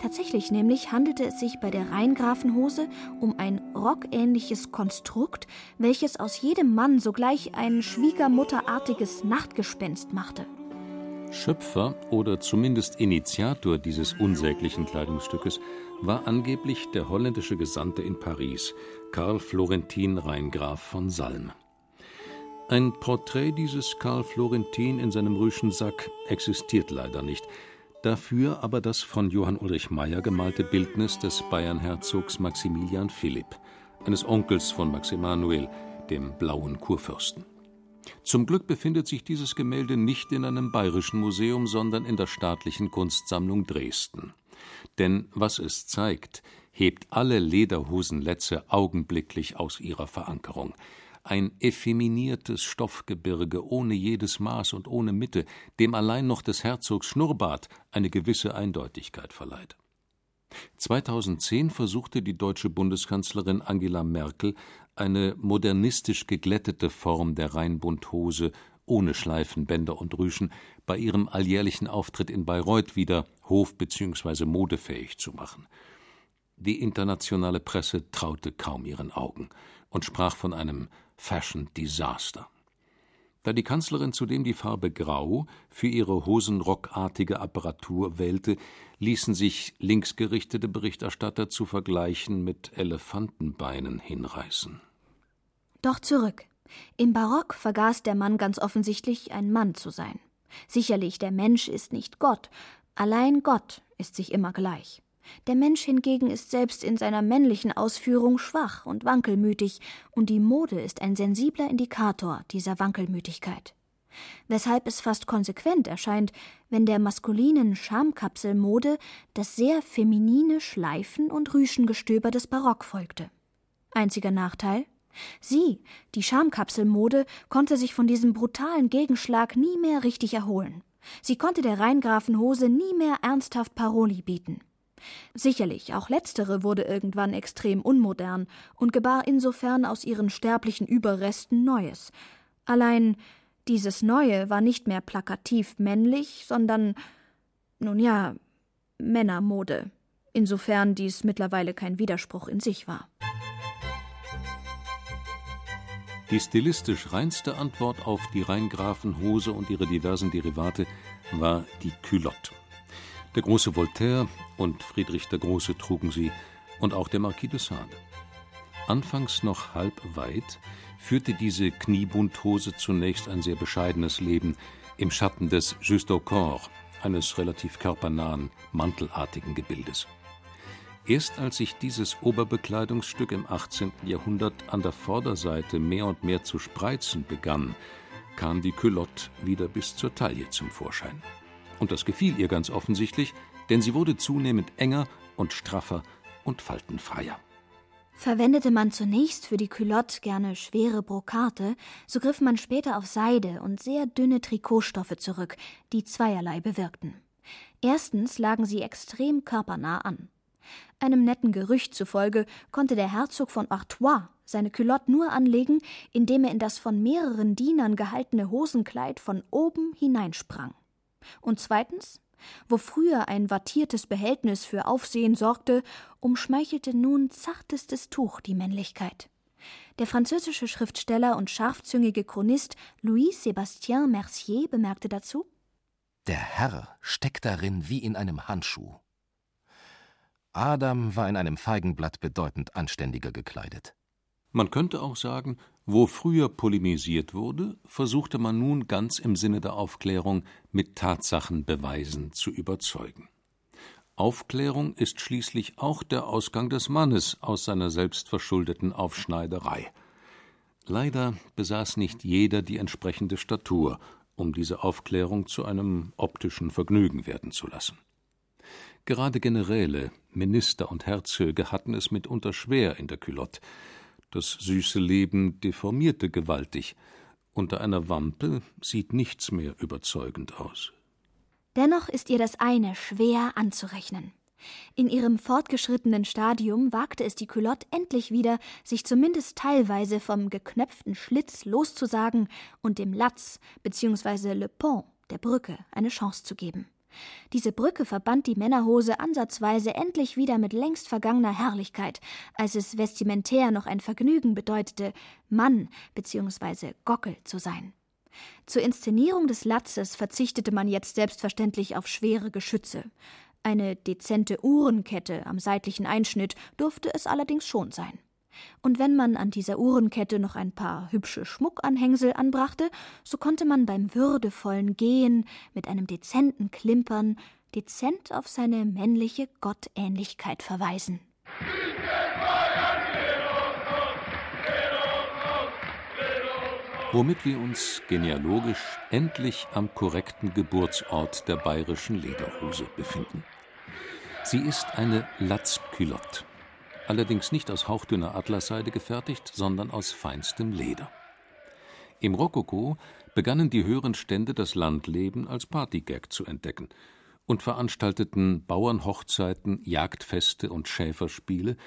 Tatsächlich nämlich handelte es sich bei der Rheingrafenhose um ein rockähnliches Konstrukt, welches aus jedem Mann sogleich ein schwiegermutterartiges Nachtgespenst machte. Schöpfer oder zumindest Initiator dieses unsäglichen Kleidungsstückes war angeblich der holländische Gesandte in Paris, Karl Florentin Rheingraf von Salm. Ein Porträt dieses Karl Florentin in seinem Rüschensack existiert leider nicht, Dafür aber das von Johann Ulrich Meyer gemalte Bildnis des Bayernherzogs Maximilian Philipp, eines Onkels von Max Emanuel, dem blauen Kurfürsten. Zum Glück befindet sich dieses Gemälde nicht in einem bayerischen Museum, sondern in der staatlichen Kunstsammlung Dresden. Denn was es zeigt, hebt alle Lederhosenletze augenblicklich aus ihrer Verankerung ein effeminiertes Stoffgebirge ohne jedes Maß und ohne Mitte, dem allein noch des Herzogs Schnurrbart eine gewisse Eindeutigkeit verleiht. 2010 versuchte die deutsche Bundeskanzlerin Angela Merkel eine modernistisch geglättete Form der Rheinbundhose ohne Schleifen, Bänder und Rüschen bei ihrem alljährlichen Auftritt in Bayreuth wieder hof- bzw. modefähig zu machen. Die internationale Presse traute kaum ihren Augen und sprach von einem Fashion Disaster. Da die Kanzlerin zudem die Farbe Grau für ihre hosenrockartige Apparatur wählte, ließen sich linksgerichtete Berichterstatter zu Vergleichen mit Elefantenbeinen hinreißen. Doch zurück. Im Barock vergaß der Mann ganz offensichtlich, ein Mann zu sein. Sicherlich, der Mensch ist nicht Gott, allein Gott ist sich immer gleich. Der Mensch hingegen ist selbst in seiner männlichen Ausführung schwach und wankelmütig, und die Mode ist ein sensibler Indikator dieser Wankelmütigkeit. Weshalb es fast konsequent erscheint, wenn der maskulinen Schamkapselmode das sehr feminine Schleifen und Rüschengestöber des Barock folgte. Einziger Nachteil? Sie, die Schamkapselmode, konnte sich von diesem brutalen Gegenschlag nie mehr richtig erholen. Sie konnte der Rheingrafenhose nie mehr ernsthaft Paroli bieten. Sicherlich, auch letztere wurde irgendwann extrem unmodern und gebar insofern aus ihren sterblichen Überresten Neues. Allein dieses Neue war nicht mehr plakativ männlich, sondern, nun ja, Männermode, insofern dies mittlerweile kein Widerspruch in sich war. Die stilistisch reinste Antwort auf die Rheingrafenhose und ihre diversen Derivate war die Culotte. Der große Voltaire und Friedrich der Große trugen sie und auch der Marquis de Sade. Anfangs noch halb weit führte diese Kniebundhose zunächst ein sehr bescheidenes Leben im Schatten des Juste au corps, eines relativ körpernahen, mantelartigen Gebildes. Erst als sich dieses Oberbekleidungsstück im 18. Jahrhundert an der Vorderseite mehr und mehr zu spreizen begann, kam die Culotte wieder bis zur Taille zum Vorschein. Und das gefiel ihr ganz offensichtlich, denn sie wurde zunehmend enger und straffer und faltenfreier. Verwendete man zunächst für die Culotte gerne schwere Brokate, so griff man später auf Seide und sehr dünne Trikotstoffe zurück, die zweierlei bewirkten. Erstens lagen sie extrem körpernah an. Einem netten Gerücht zufolge konnte der Herzog von Artois seine Culotte nur anlegen, indem er in das von mehreren Dienern gehaltene Hosenkleid von oben hineinsprang. Und zweitens, wo früher ein wattiertes Behältnis für Aufsehen sorgte, umschmeichelte nun zartestes Tuch die Männlichkeit. Der französische Schriftsteller und scharfzüngige Chronist Louis-Sébastien Mercier bemerkte dazu: Der Herr steckt darin wie in einem Handschuh. Adam war in einem Feigenblatt bedeutend anständiger gekleidet. Man könnte auch sagen, wo früher polemisiert wurde, versuchte man nun ganz im Sinne der Aufklärung mit Tatsachenbeweisen zu überzeugen. Aufklärung ist schließlich auch der Ausgang des Mannes aus seiner selbstverschuldeten Aufschneiderei. Leider besaß nicht jeder die entsprechende Statur, um diese Aufklärung zu einem optischen Vergnügen werden zu lassen. Gerade Generäle, Minister und Herzöge hatten es mitunter schwer in der Culotte, das süße Leben deformierte gewaltig. Unter einer Wampe sieht nichts mehr überzeugend aus. Dennoch ist ihr das eine schwer anzurechnen. In ihrem fortgeschrittenen Stadium wagte es die Culotte endlich wieder, sich zumindest teilweise vom geknöpften Schlitz loszusagen und dem Latz bzw. Le Pont der Brücke eine Chance zu geben. Diese Brücke verband die Männerhose ansatzweise endlich wieder mit längst vergangener Herrlichkeit, als es vestimentär noch ein Vergnügen bedeutete, Mann bzw. Gockel zu sein. Zur Inszenierung des Latzes verzichtete man jetzt selbstverständlich auf schwere Geschütze. Eine dezente Uhrenkette am seitlichen Einschnitt durfte es allerdings schon sein. Und wenn man an dieser Uhrenkette noch ein paar hübsche Schmuckanhängsel anbrachte, so konnte man beim würdevollen Gehen mit einem dezenten Klimpern dezent auf seine männliche Gottähnlichkeit verweisen. Womit wir uns genealogisch endlich am korrekten Geburtsort der bayerischen Lederhose befinden. Sie ist eine Latzculotte allerdings nicht aus hauchdünner Atlasseide gefertigt, sondern aus feinstem Leder. Im Rokoko begannen die höheren Stände das Landleben als Partygag zu entdecken und veranstalteten Bauernhochzeiten, Jagdfeste und Schäferspiele,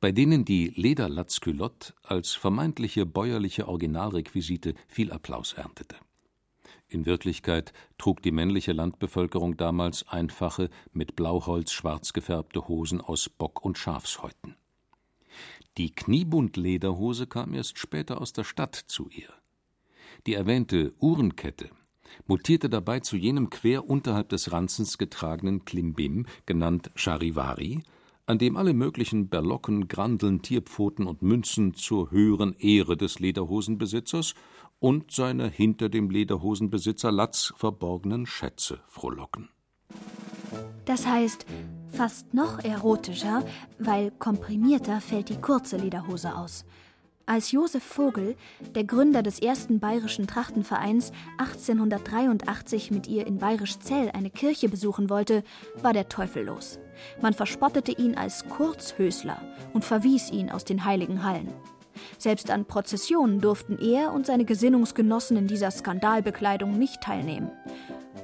bei denen die Lederlatzculotte als vermeintliche bäuerliche Originalrequisite viel Applaus erntete. In Wirklichkeit trug die männliche Landbevölkerung damals einfache, mit Blauholz schwarz gefärbte Hosen aus Bock- und Schafshäuten. Die Kniebundlederhose kam erst später aus der Stadt zu ihr. Die erwähnte Uhrenkette mutierte dabei zu jenem quer unterhalb des Ranzens getragenen Klimbim, genannt Charivari, an dem alle möglichen Berlocken, Grandeln, Tierpfoten und Münzen zur höheren Ehre des Lederhosenbesitzers und seiner hinter dem Lederhosenbesitzer Latz verborgenen Schätze frohlocken. Das heißt, fast noch erotischer, weil komprimierter fällt die kurze Lederhose aus. Als Josef Vogel, der Gründer des ersten bayerischen Trachtenvereins, 1883 mit ihr in Bayerischzell eine Kirche besuchen wollte, war der Teufel los. Man verspottete ihn als Kurzhösler und verwies ihn aus den heiligen Hallen. Selbst an Prozessionen durften er und seine Gesinnungsgenossen in dieser Skandalbekleidung nicht teilnehmen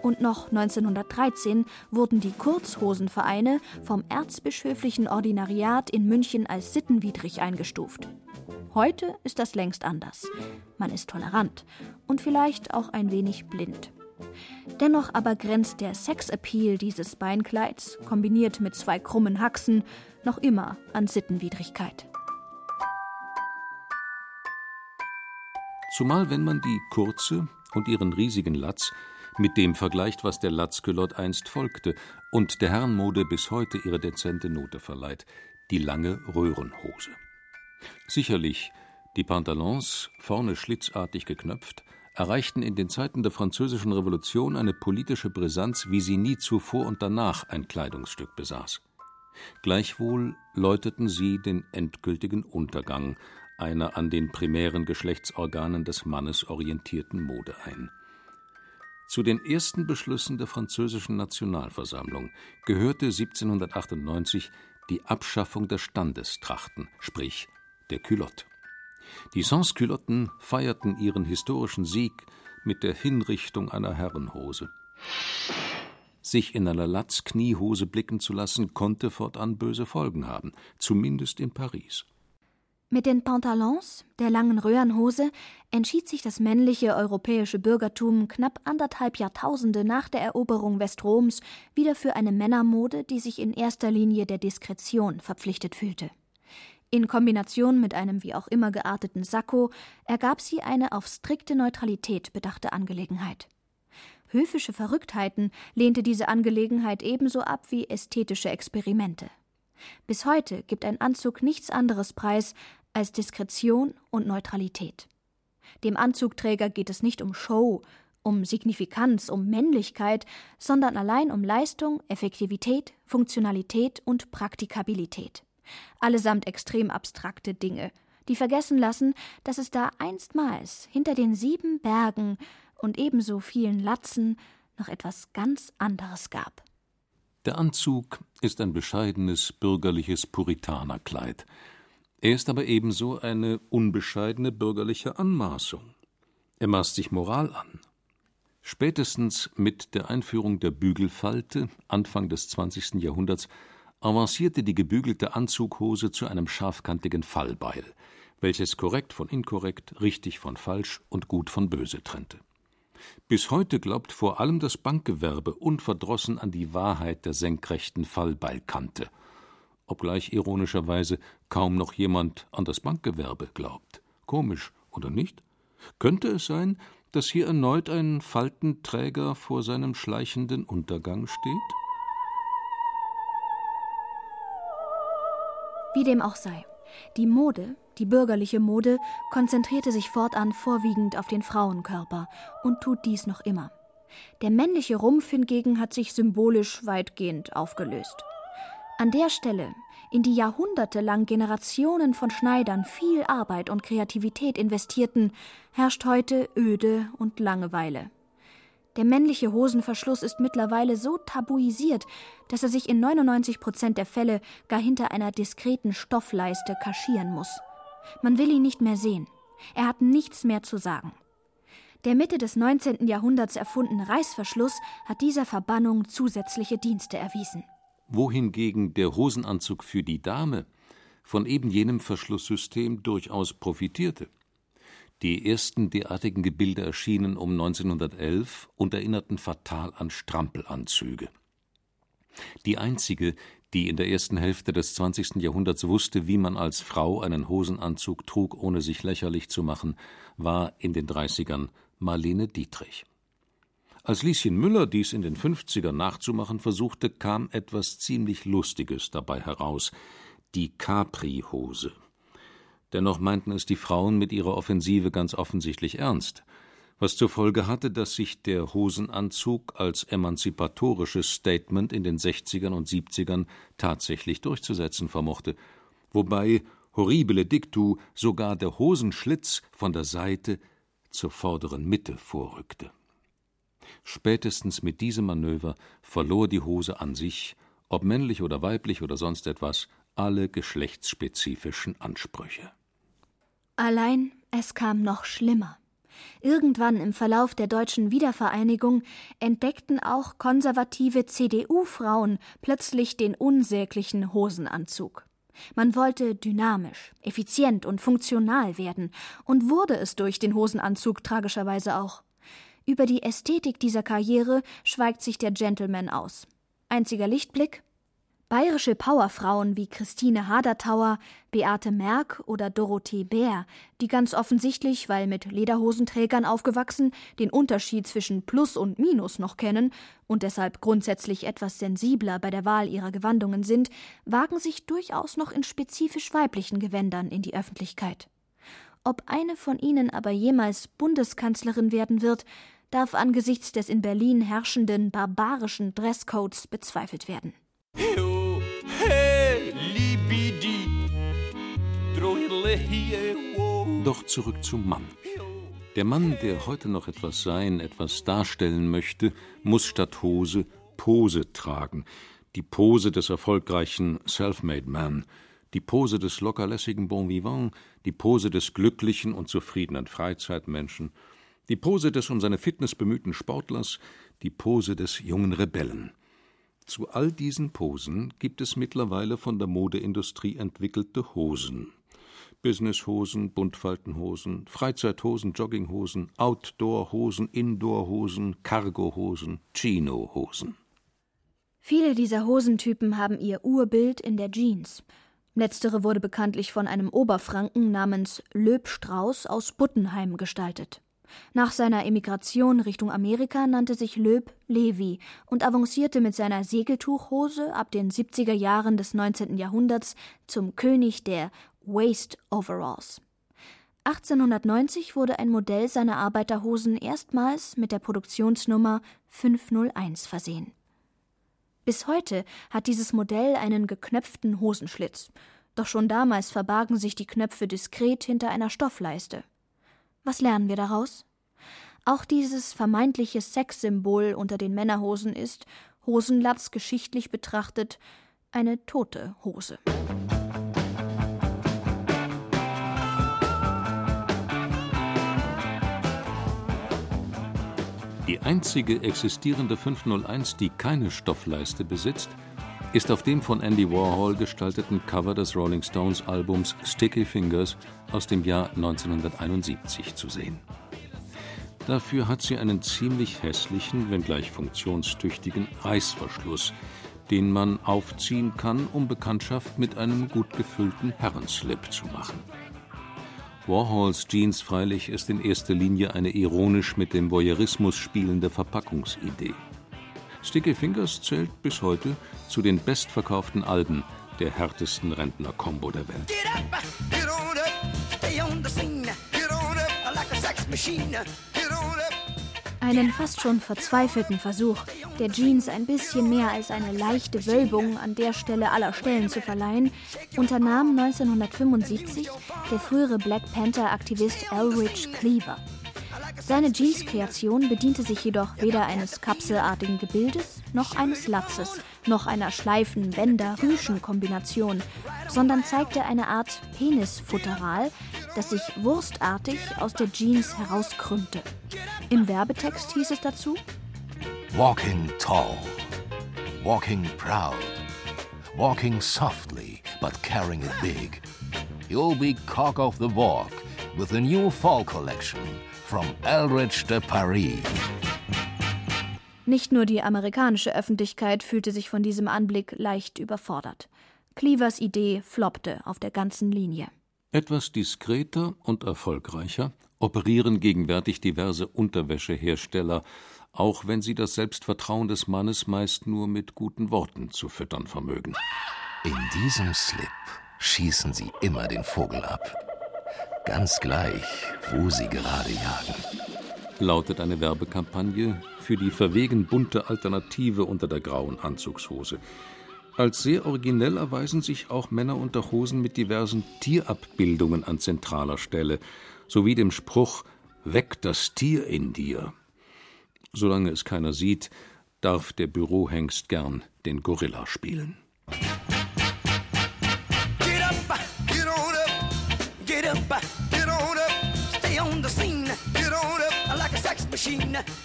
und noch 1913 wurden die Kurzhosenvereine vom Erzbischöflichen Ordinariat in München als sittenwidrig eingestuft. Heute ist das längst anders. Man ist tolerant und vielleicht auch ein wenig blind. Dennoch aber grenzt der Sexappeal dieses Beinkleids, kombiniert mit zwei krummen Haxen, noch immer an Sittenwidrigkeit. Zumal wenn man die kurze und ihren riesigen Latz mit dem vergleicht, was der Latzculotte einst folgte und der Herrenmode bis heute ihre dezente Note verleiht, die lange Röhrenhose. Sicherlich, die Pantalons, vorne schlitzartig geknöpft, erreichten in den Zeiten der Französischen Revolution eine politische Brisanz, wie sie nie zuvor und danach ein Kleidungsstück besaß. Gleichwohl läuteten sie den endgültigen Untergang einer an den primären Geschlechtsorganen des Mannes orientierten Mode ein. Zu den ersten Beschlüssen der französischen Nationalversammlung gehörte 1798 die Abschaffung der Standestrachten, sprich der Culotte. Die Sans-Culotten feierten ihren historischen Sieg mit der Hinrichtung einer Herrenhose. Sich in einer Latz-Kniehose blicken zu lassen, konnte fortan böse Folgen haben, zumindest in Paris. Mit den Pantalons, der langen Röhrenhose, entschied sich das männliche europäische Bürgertum knapp anderthalb Jahrtausende nach der Eroberung Westroms wieder für eine Männermode, die sich in erster Linie der Diskretion verpflichtet fühlte. In Kombination mit einem wie auch immer gearteten Sakko ergab sie eine auf strikte Neutralität bedachte Angelegenheit. Höfische Verrücktheiten lehnte diese Angelegenheit ebenso ab wie ästhetische Experimente. Bis heute gibt ein Anzug nichts anderes preis als Diskretion und Neutralität. Dem Anzugträger geht es nicht um Show, um Signifikanz, um Männlichkeit, sondern allein um Leistung, Effektivität, Funktionalität und Praktikabilität. Allesamt extrem abstrakte Dinge, die vergessen lassen, dass es da einstmals hinter den sieben Bergen und ebenso vielen Latzen noch etwas ganz anderes gab. Der Anzug ist ein bescheidenes bürgerliches Puritanerkleid. Er ist aber ebenso eine unbescheidene bürgerliche Anmaßung. Er maßt sich Moral an. Spätestens mit der Einführung der Bügelfalte Anfang des 20. Jahrhunderts avancierte die gebügelte Anzughose zu einem scharfkantigen Fallbeil, welches korrekt von inkorrekt, richtig von falsch und gut von böse trennte. Bis heute glaubt vor allem das Bankgewerbe unverdrossen an die Wahrheit der senkrechten Fallbeilkante, obgleich ironischerweise kaum noch jemand an das Bankgewerbe glaubt. Komisch, oder nicht? Könnte es sein, dass hier erneut ein Faltenträger vor seinem schleichenden Untergang steht? Wie dem auch sei. Die Mode, die bürgerliche Mode, konzentrierte sich fortan vorwiegend auf den Frauenkörper und tut dies noch immer. Der männliche Rumpf hingegen hat sich symbolisch weitgehend aufgelöst. An der Stelle, in die jahrhundertelang Generationen von Schneidern viel Arbeit und Kreativität investierten, herrscht heute Öde und Langeweile. Der männliche Hosenverschluss ist mittlerweile so tabuisiert, dass er sich in 99 Prozent der Fälle gar hinter einer diskreten Stoffleiste kaschieren muss. Man will ihn nicht mehr sehen. Er hat nichts mehr zu sagen. Der Mitte des 19. Jahrhunderts erfundene Reißverschluss hat dieser Verbannung zusätzliche Dienste erwiesen. Wohingegen der Hosenanzug für die Dame von eben jenem Verschlusssystem durchaus profitierte. Die ersten derartigen Gebilde erschienen um 1911 und erinnerten fatal an Strampelanzüge. Die einzige, die in der ersten Hälfte des 20. Jahrhunderts wusste, wie man als Frau einen Hosenanzug trug, ohne sich lächerlich zu machen, war in den 30ern Marlene Dietrich. Als Lieschen Müller dies in den 50ern nachzumachen versuchte, kam etwas ziemlich Lustiges dabei heraus: die Capri-Hose. Dennoch meinten es die Frauen mit ihrer Offensive ganz offensichtlich ernst, was zur Folge hatte, dass sich der Hosenanzug als emanzipatorisches Statement in den 60ern und 70ern tatsächlich durchzusetzen vermochte, wobei horribile dictu sogar der Hosenschlitz von der Seite zur vorderen Mitte vorrückte. Spätestens mit diesem Manöver verlor die Hose an sich, ob männlich oder weiblich oder sonst etwas, alle geschlechtsspezifischen Ansprüche. Allein es kam noch schlimmer. Irgendwann im Verlauf der deutschen Wiedervereinigung entdeckten auch konservative CDU-Frauen plötzlich den unsäglichen Hosenanzug. Man wollte dynamisch, effizient und funktional werden und wurde es durch den Hosenanzug tragischerweise auch. Über die Ästhetik dieser Karriere schweigt sich der Gentleman aus. Einziger Lichtblick Bayerische Powerfrauen wie Christine Hadertauer, Beate Merck oder Dorothee Bär, die ganz offensichtlich, weil mit Lederhosenträgern aufgewachsen, den Unterschied zwischen Plus und Minus noch kennen und deshalb grundsätzlich etwas sensibler bei der Wahl ihrer Gewandungen sind, wagen sich durchaus noch in spezifisch weiblichen Gewändern in die Öffentlichkeit. Ob eine von ihnen aber jemals Bundeskanzlerin werden wird, darf angesichts des in Berlin herrschenden barbarischen Dresscodes bezweifelt werden. Doch zurück zum Mann. Der Mann, der heute noch etwas sein, etwas darstellen möchte, muss statt Hose Pose tragen. Die Pose des erfolgreichen Self-Made Man, die Pose des lockerlässigen Bon Vivant, die Pose des glücklichen und zufriedenen Freizeitmenschen, die Pose des um seine Fitness bemühten Sportlers, die Pose des jungen Rebellen. Zu all diesen Posen gibt es mittlerweile von der Modeindustrie entwickelte Hosen. Businesshosen, Buntfaltenhosen, Freizeithosen, Jogginghosen, Outdoorhosen, Indoorhosen, Cargohosen, Chinohosen. Viele dieser Hosentypen haben ihr Urbild in der Jeans. Letztere wurde bekanntlich von einem Oberfranken namens Löb Strauß aus Buttenheim gestaltet. Nach seiner Emigration Richtung Amerika nannte sich Löb Levi und avancierte mit seiner Segeltuchhose ab den 70er Jahren des 19. Jahrhunderts zum König der Waist Overalls. 1890 wurde ein Modell seiner Arbeiterhosen erstmals mit der Produktionsnummer 501 versehen. Bis heute hat dieses Modell einen geknöpften Hosenschlitz, doch schon damals verbargen sich die Knöpfe diskret hinter einer Stoffleiste. Was lernen wir daraus? Auch dieses vermeintliche Sexsymbol unter den Männerhosen ist, Hosenlatz geschichtlich betrachtet, eine tote Hose. Die einzige existierende 501, die keine Stoffleiste besitzt, ist auf dem von Andy Warhol gestalteten Cover des Rolling Stones Albums Sticky Fingers aus dem Jahr 1971 zu sehen. Dafür hat sie einen ziemlich hässlichen, wenngleich funktionstüchtigen Reißverschluss, den man aufziehen kann, um Bekanntschaft mit einem gut gefüllten Herrenslip zu machen. Warhols Jeans freilich ist in erster Linie eine ironisch mit dem Voyeurismus spielende Verpackungsidee. Sticky Fingers zählt bis heute zu den bestverkauften Alben der härtesten Rentner-Kombo der Welt. Einen fast schon verzweifelten Versuch, der Jeans ein bisschen mehr als eine leichte Wölbung an der Stelle aller Stellen zu verleihen, unternahm 1975 der frühere Black Panther-Aktivist Elridge Cleaver. Seine Jeans-Kreation bediente sich jedoch weder eines kapselartigen Gebildes noch eines Latzes, noch einer Schleifen-Bänder-Rüschen-Kombination, sondern zeigte eine Art Penisfutteral, das sich wurstartig aus der Jeans herauskrümmte. Im Werbetext hieß es dazu: Walking tall, walking proud, walking softly but carrying it big. You'll be cock of the walk with the new fall collection from Eldridge de Paris. Nicht nur die amerikanische Öffentlichkeit fühlte sich von diesem Anblick leicht überfordert. Cleavers Idee floppte auf der ganzen Linie. Etwas diskreter und erfolgreicher operieren gegenwärtig diverse Unterwäschehersteller, auch wenn sie das Selbstvertrauen des Mannes meist nur mit guten Worten zu füttern vermögen. In diesem Slip schießen sie immer den Vogel ab. Ganz gleich, wo sie gerade jagen. Lautet eine Werbekampagne für die verwegen bunte Alternative unter der grauen Anzugshose. Als sehr originell erweisen sich auch Männerunterhosen mit diversen Tierabbildungen an zentraler Stelle, sowie dem Spruch Weck das Tier in dir. Solange es keiner sieht, darf der Bürohengst gern den Gorilla spielen.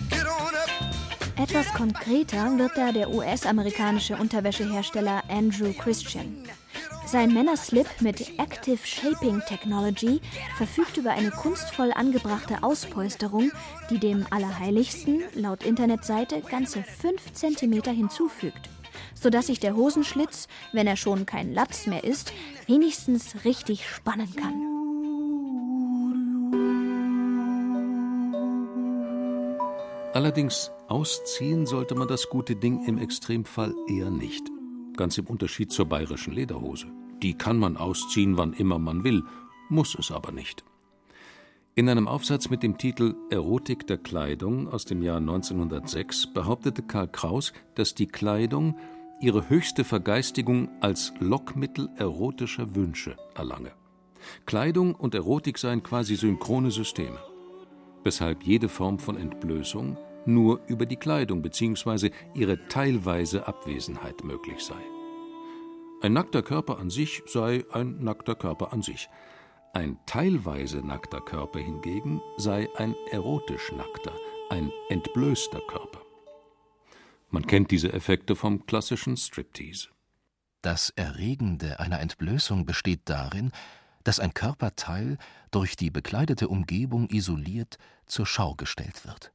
Get on up. Etwas konkreter wird da der US-amerikanische Unterwäschehersteller Andrew Christian. Sein Männerslip mit Active Shaping Technology verfügt über eine kunstvoll angebrachte Auspolsterung, die dem Allerheiligsten laut Internetseite ganze 5 cm hinzufügt, sodass sich der Hosenschlitz, wenn er schon kein Latz mehr ist, wenigstens richtig spannen kann. Allerdings ausziehen sollte man das gute Ding im Extremfall eher nicht. Ganz im Unterschied zur bayerischen Lederhose. Die kann man ausziehen, wann immer man will, muss es aber nicht. In einem Aufsatz mit dem Titel Erotik der Kleidung aus dem Jahr 1906 behauptete Karl Kraus, dass die Kleidung ihre höchste Vergeistigung als Lockmittel erotischer Wünsche erlange. Kleidung und Erotik seien quasi synchrone Systeme, weshalb jede Form von Entblößung nur über die Kleidung bzw. ihre teilweise Abwesenheit möglich sei. Ein nackter Körper an sich sei ein nackter Körper an sich. Ein teilweise nackter Körper hingegen sei ein erotisch nackter, ein entblößter Körper. Man kennt diese Effekte vom klassischen Striptease. Das Erregende einer Entblößung besteht darin, dass ein Körperteil durch die bekleidete Umgebung isoliert zur Schau gestellt wird.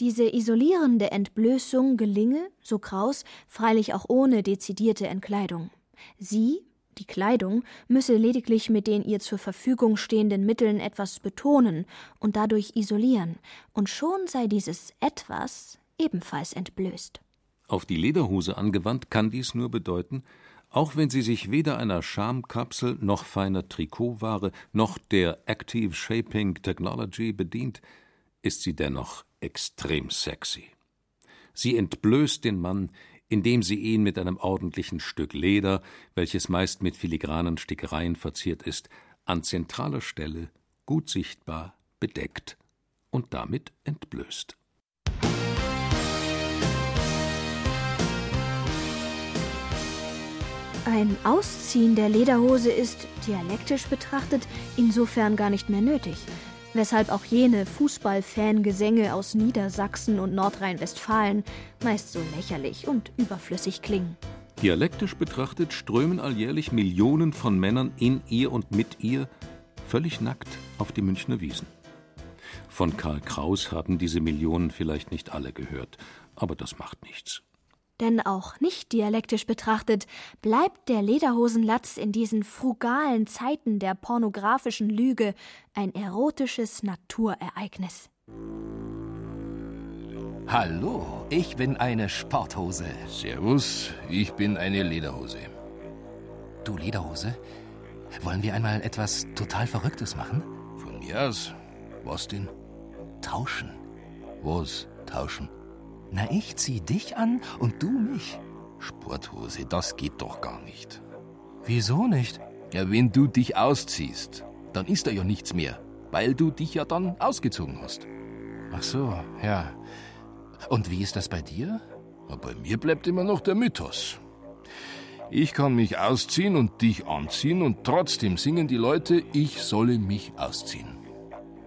Diese isolierende Entblößung gelinge, so Kraus, freilich auch ohne dezidierte Entkleidung. Sie, Die Kleidung müsse lediglich mit den ihr zur Verfügung stehenden Mitteln etwas betonen und dadurch isolieren, und schon sei dieses etwas ebenfalls entblößt. Auf die Lederhose angewandt kann dies nur bedeuten, auch wenn sie sich weder einer Schamkapsel noch feiner Trikotware noch der Active Shaping Technology bedient, ist sie dennoch extrem sexy. Sie entblößt den Mann, indem sie ihn mit einem ordentlichen Stück Leder, welches meist mit filigranen Stickereien verziert ist, an zentraler Stelle, gut sichtbar, bedeckt und damit entblößt. Ein Ausziehen der Lederhose ist, dialektisch betrachtet, insofern gar nicht mehr nötig, weshalb auch jene Fußball-Fangesänge aus Niedersachsen und Nordrhein-Westfalen meist so lächerlich und überflüssig klingen. Dialektisch betrachtet strömen alljährlich Millionen von Männern in ihr und mit ihr völlig nackt auf die Münchner Wiesen. Von Karl Kraus haben diese Millionen vielleicht nicht alle gehört, aber das macht nichts. Denn auch nicht dialektisch betrachtet bleibt der Lederhosenlatz in diesen frugalen Zeiten der pornografischen Lüge ein erotisches Naturereignis. Hallo, ich bin eine Sporthose. Servus, ich bin eine Lederhose. Du Lederhose? Wollen wir einmal etwas total Verrücktes machen? Von mir aus. Was denn? Tauschen. Was tauschen? Na, ich zieh dich an und du mich. Sporthose, das geht doch gar nicht. Wieso nicht? Ja, wenn du dich ausziehst, dann ist da ja nichts mehr, weil du dich ja dann ausgezogen hast. Ach so, ja. Und wie ist das bei dir? Na, bei mir bleibt immer noch der Mythos. Ich kann mich ausziehen und dich anziehen und trotzdem singen die Leute, ich solle mich ausziehen.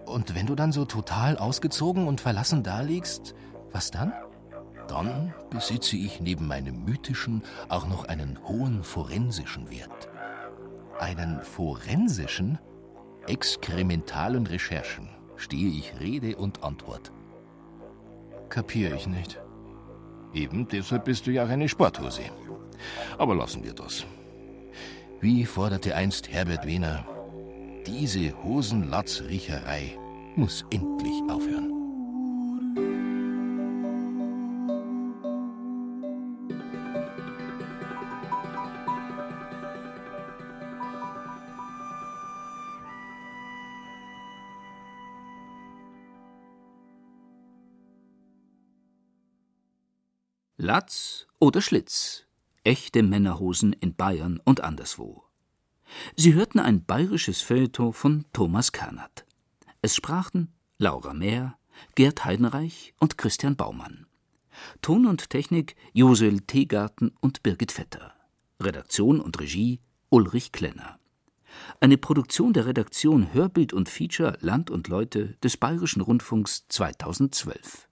Und wenn du dann so total ausgezogen und verlassen daliegst, was dann? Dann besitze ich neben meinem mythischen auch noch einen hohen forensischen Wert. Einen forensischen? Exkrementalen Recherchen stehe ich Rede und Antwort. Kapiere ich nicht. Eben deshalb bist du ja auch eine Sporthose. Aber lassen wir das. Wie forderte einst Herbert Wehner, diese Hosenlatzriecherei muss endlich aufhören. Latz oder Schlitz. Echte Männerhosen in Bayern und anderswo. Sie hörten ein bayerisches Feuilleton von Thomas Kernert. Es sprachen Laura Mehr, Gerd Heidenreich und Christian Baumann. Ton und Technik Josel Teegarten und Birgit Vetter. Redaktion und Regie Ulrich Klenner. Eine Produktion der Redaktion Hörbild und Feature Land und Leute des Bayerischen Rundfunks 2012.